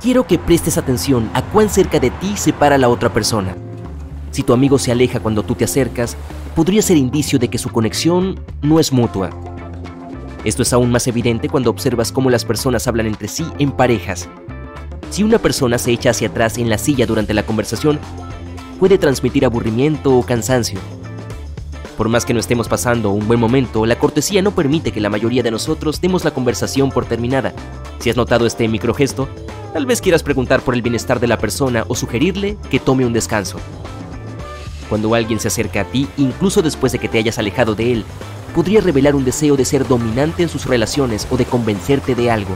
Quiero que prestes atención a cuán cerca de ti se para la otra persona. Si tu amigo se aleja cuando tú te acercas, podría ser indicio de que su conexión no es mutua. Esto es aún más evidente cuando observas cómo las personas hablan entre sí en parejas. Si una persona se echa hacia atrás en la silla durante la conversación, puede transmitir aburrimiento o cansancio. Por más que no estemos pasando un buen momento, la cortesía no permite que la mayoría de nosotros demos la conversación por terminada. Si has notado este microgesto, tal vez quieras preguntar por el bienestar de la persona o sugerirle que tome un descanso. Cuando alguien se acerca a ti, incluso después de que te hayas alejado de él, podría revelar un deseo de ser dominante en sus relaciones o de convencerte de algo.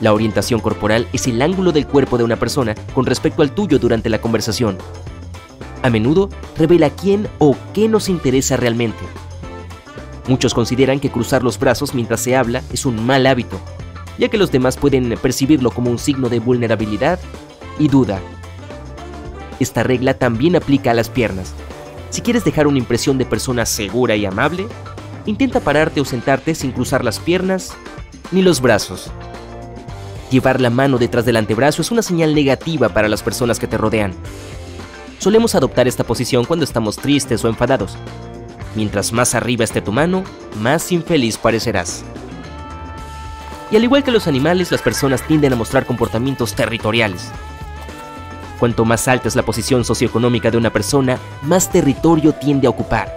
La orientación corporal es el ángulo del cuerpo de una persona con respecto al tuyo durante la conversación. A menudo revela quién o qué nos interesa realmente. Muchos consideran que cruzar los brazos mientras se habla es un mal hábito, ya que los demás pueden percibirlo como un signo de vulnerabilidad y duda. Esta regla también aplica a las piernas. Si quieres dejar una impresión de persona segura y amable, intenta pararte o sentarte sin cruzar las piernas ni los brazos. Llevar la mano detrás del antebrazo es una señal negativa para las personas que te rodean. Solemos adoptar esta posición cuando estamos tristes o enfadados. Mientras más arriba esté tu mano, más infeliz parecerás. Y al igual que los animales, las personas tienden a mostrar comportamientos territoriales. Cuanto más alta es la posición socioeconómica de una persona, más territorio tiende a ocupar.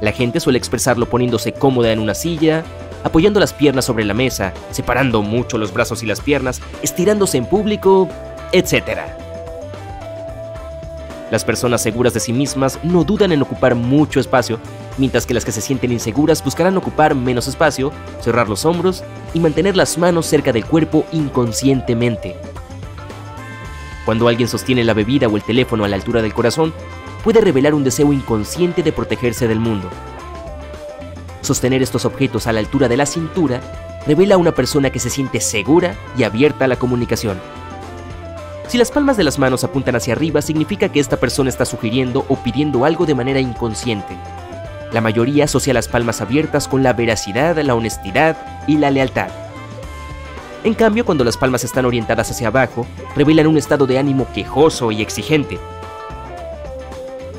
La gente suele expresarlo poniéndose cómoda en una silla, apoyando las piernas sobre la mesa, separando mucho los brazos y las piernas, estirándose en público, etc. Las personas seguras de sí mismas no dudan en ocupar mucho espacio, mientras que las que se sienten inseguras buscarán ocupar menos espacio, cerrar los hombros y mantener las manos cerca del cuerpo inconscientemente. Cuando alguien sostiene la bebida o el teléfono a la altura del corazón, puede revelar un deseo inconsciente de protegerse del mundo. Sostener estos objetos a la altura de la cintura revela a una persona que se siente segura y abierta a la comunicación. Si las palmas de las manos apuntan hacia arriba, significa que esta persona está sugiriendo o pidiendo algo de manera inconsciente. La mayoría asocia las palmas abiertas con la veracidad, la honestidad y la lealtad. En cambio, cuando las palmas están orientadas hacia abajo, revelan un estado de ánimo quejoso y exigente.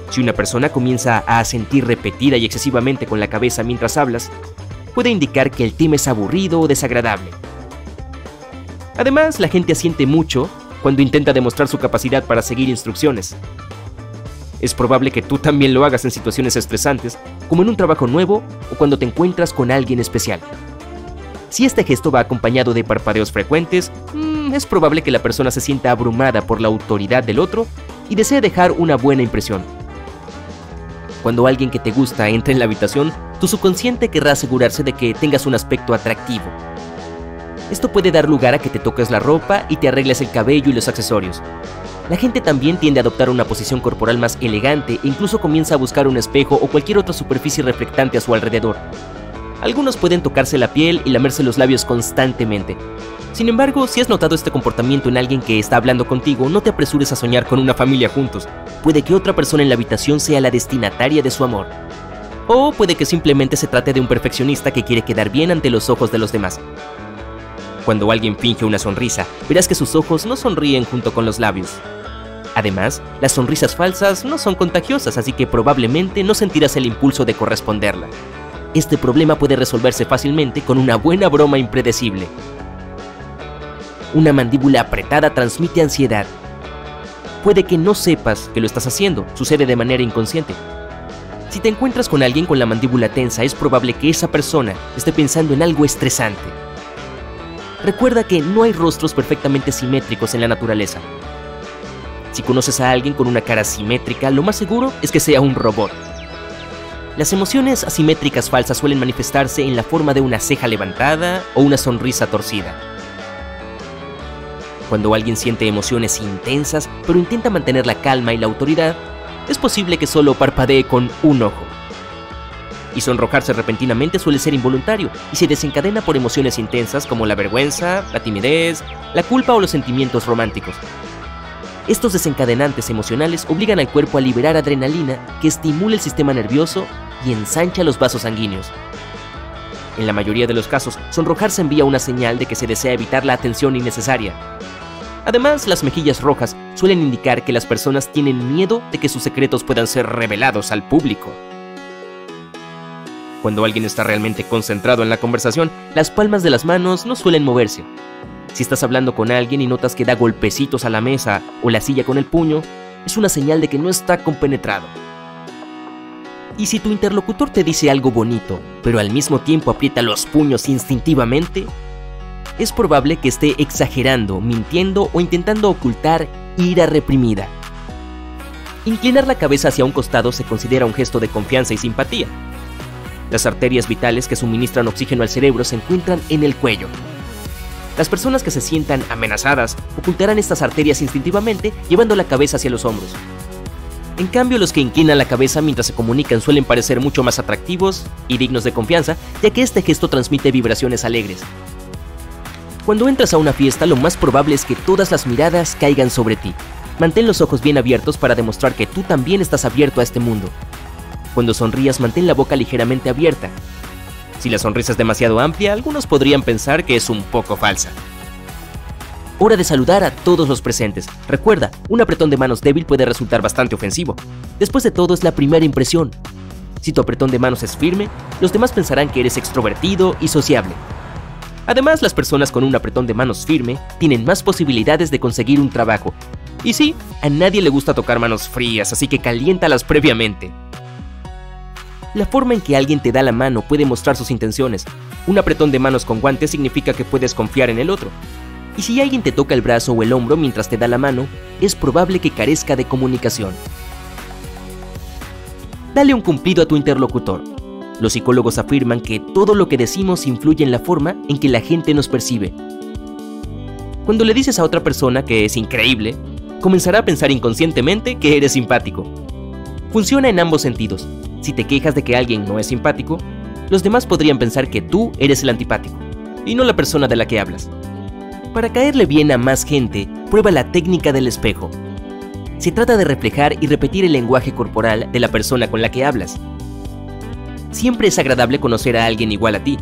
Si una persona comienza a sentir repetida y excesivamente con la cabeza mientras hablas, puede indicar que el tema es aburrido o desagradable. Además, la gente asiente mucho cuando intenta demostrar su capacidad para seguir instrucciones. Es probable que tú también lo hagas en situaciones estresantes, como en un trabajo nuevo o cuando te encuentras con alguien especial. Si este gesto va acompañado de parpadeos frecuentes, mm, es probable que la persona se sienta abrumada por la autoridad del otro y desee dejar una buena impresión. Cuando alguien que te gusta entra en la habitación, tu subconsciente querrá asegurarse de que tengas un aspecto atractivo. Esto puede dar lugar a que te toques la ropa y te arregles el cabello y los accesorios. La gente también tiende a adoptar una posición corporal más elegante e incluso comienza a buscar un espejo o cualquier otra superficie reflectante a su alrededor. Algunos pueden tocarse la piel y lamerse los labios constantemente. Sin embargo, si has notado este comportamiento en alguien que está hablando contigo, no te apresures a soñar con una familia juntos. Puede que otra persona en la habitación sea la destinataria de su amor. O puede que simplemente se trate de un perfeccionista que quiere quedar bien ante los ojos de los demás. Cuando alguien finge una sonrisa, verás que sus ojos no sonríen junto con los labios. Además, las sonrisas falsas no son contagiosas, así que probablemente no sentirás el impulso de corresponderla. Este problema puede resolverse fácilmente con una buena broma impredecible. Una mandíbula apretada transmite ansiedad. Puede que no sepas que lo estás haciendo, sucede de manera inconsciente. Si te encuentras con alguien con la mandíbula tensa, es probable que esa persona esté pensando en algo estresante. Recuerda que no hay rostros perfectamente simétricos en la naturaleza. Si conoces a alguien con una cara simétrica, lo más seguro es que sea un robot. Las emociones asimétricas falsas suelen manifestarse en la forma de una ceja levantada o una sonrisa torcida. Cuando alguien siente emociones intensas, pero intenta mantener la calma y la autoridad, es posible que solo parpadee con un ojo. Y sonrojarse repentinamente suele ser involuntario y se desencadena por emociones intensas como la vergüenza, la timidez, la culpa o los sentimientos románticos. Estos desencadenantes emocionales obligan al cuerpo a liberar adrenalina que estimula el sistema nervioso y ensancha los vasos sanguíneos. En la mayoría de los casos, sonrojarse envía una señal de que se desea evitar la atención innecesaria. Además, las mejillas rojas suelen indicar que las personas tienen miedo de que sus secretos puedan ser revelados al público. Cuando alguien está realmente concentrado en la conversación, las palmas de las manos no suelen moverse. Si estás hablando con alguien y notas que da golpecitos a la mesa o la silla con el puño, es una señal de que no está compenetrado. Y si tu interlocutor te dice algo bonito, pero al mismo tiempo aprieta los puños instintivamente, es probable que esté exagerando, mintiendo o intentando ocultar ira reprimida. Inclinar la cabeza hacia un costado se considera un gesto de confianza y simpatía. Las arterias vitales que suministran oxígeno al cerebro se encuentran en el cuello. Las personas que se sientan amenazadas ocultarán estas arterias instintivamente llevando la cabeza hacia los hombros. En cambio, los que inclinan la cabeza mientras se comunican suelen parecer mucho más atractivos y dignos de confianza, ya que este gesto transmite vibraciones alegres. Cuando entras a una fiesta, lo más probable es que todas las miradas caigan sobre ti. Mantén los ojos bien abiertos para demostrar que tú también estás abierto a este mundo. Cuando sonrías, mantén la boca ligeramente abierta. Si la sonrisa es demasiado amplia, algunos podrían pensar que es un poco falsa. Hora de saludar a todos los presentes. Recuerda, un apretón de manos débil puede resultar bastante ofensivo. Después de todo es la primera impresión. Si tu apretón de manos es firme, los demás pensarán que eres extrovertido y sociable. Además, las personas con un apretón de manos firme tienen más posibilidades de conseguir un trabajo. Y sí, a nadie le gusta tocar manos frías, así que caliéntalas previamente. La forma en que alguien te da la mano puede mostrar sus intenciones. Un apretón de manos con guantes significa que puedes confiar en el otro. Y si alguien te toca el brazo o el hombro mientras te da la mano, es probable que carezca de comunicación. Dale un cumplido a tu interlocutor. Los psicólogos afirman que todo lo que decimos influye en la forma en que la gente nos percibe. Cuando le dices a otra persona que es increíble, comenzará a pensar inconscientemente que eres simpático. Funciona en ambos sentidos. Si te quejas de que alguien no es simpático, los demás podrían pensar que tú eres el antipático, y no la persona de la que hablas. Para caerle bien a más gente, prueba la técnica del espejo. Se trata de reflejar y repetir el lenguaje corporal de la persona con la que hablas. Siempre es agradable conocer a alguien igual a ti.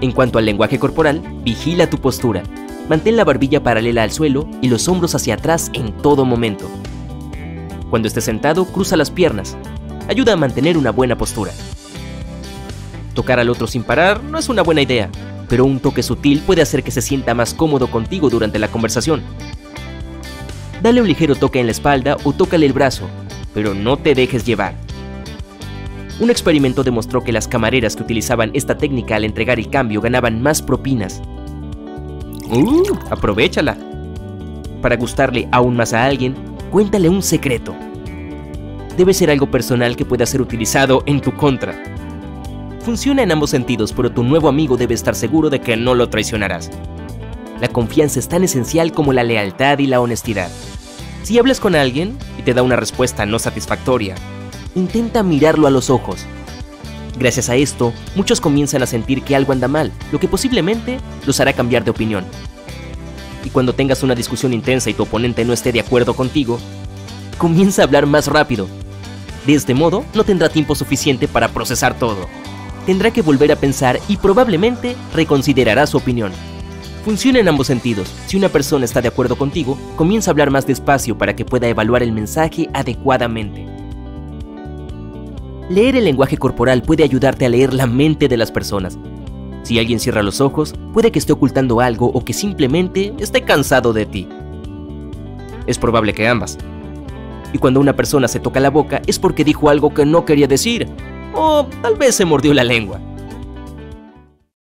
En cuanto al lenguaje corporal, vigila tu postura. Mantén la barbilla paralela al suelo y los hombros hacia atrás en todo momento. Cuando estés sentado, cruza las piernas. Ayuda a mantener una buena postura. Tocar al otro sin parar no es una buena idea, pero un toque sutil puede hacer que se sienta más cómodo contigo durante la conversación. Dale un ligero toque en la espalda o tócale el brazo, pero no te dejes llevar. Un experimento demostró que las camareras que utilizaban esta técnica al entregar el cambio ganaban más propinas. ¡Uh! Aprovechala. Para gustarle aún más a alguien, cuéntale un secreto. Debe ser algo personal que pueda ser utilizado en tu contra. Funciona en ambos sentidos, pero tu nuevo amigo debe estar seguro de que no lo traicionarás. La confianza es tan esencial como la lealtad y la honestidad. Si hablas con alguien y te da una respuesta no satisfactoria, intenta mirarlo a los ojos. Gracias a esto, muchos comienzan a sentir que algo anda mal, lo que posiblemente los hará cambiar de opinión. Y cuando tengas una discusión intensa y tu oponente no esté de acuerdo contigo, comienza a hablar más rápido. De este modo, no tendrá tiempo suficiente para procesar todo tendrá que volver a pensar y probablemente reconsiderará su opinión. Funciona en ambos sentidos. Si una persona está de acuerdo contigo, comienza a hablar más despacio para que pueda evaluar el mensaje adecuadamente. Leer el lenguaje corporal puede ayudarte a leer la mente de las personas. Si alguien cierra los ojos, puede que esté ocultando algo o que simplemente esté cansado de ti. Es probable que ambas. Y cuando una persona se toca la boca es porque dijo algo que no quería decir, o tal vez se mordió la lengua.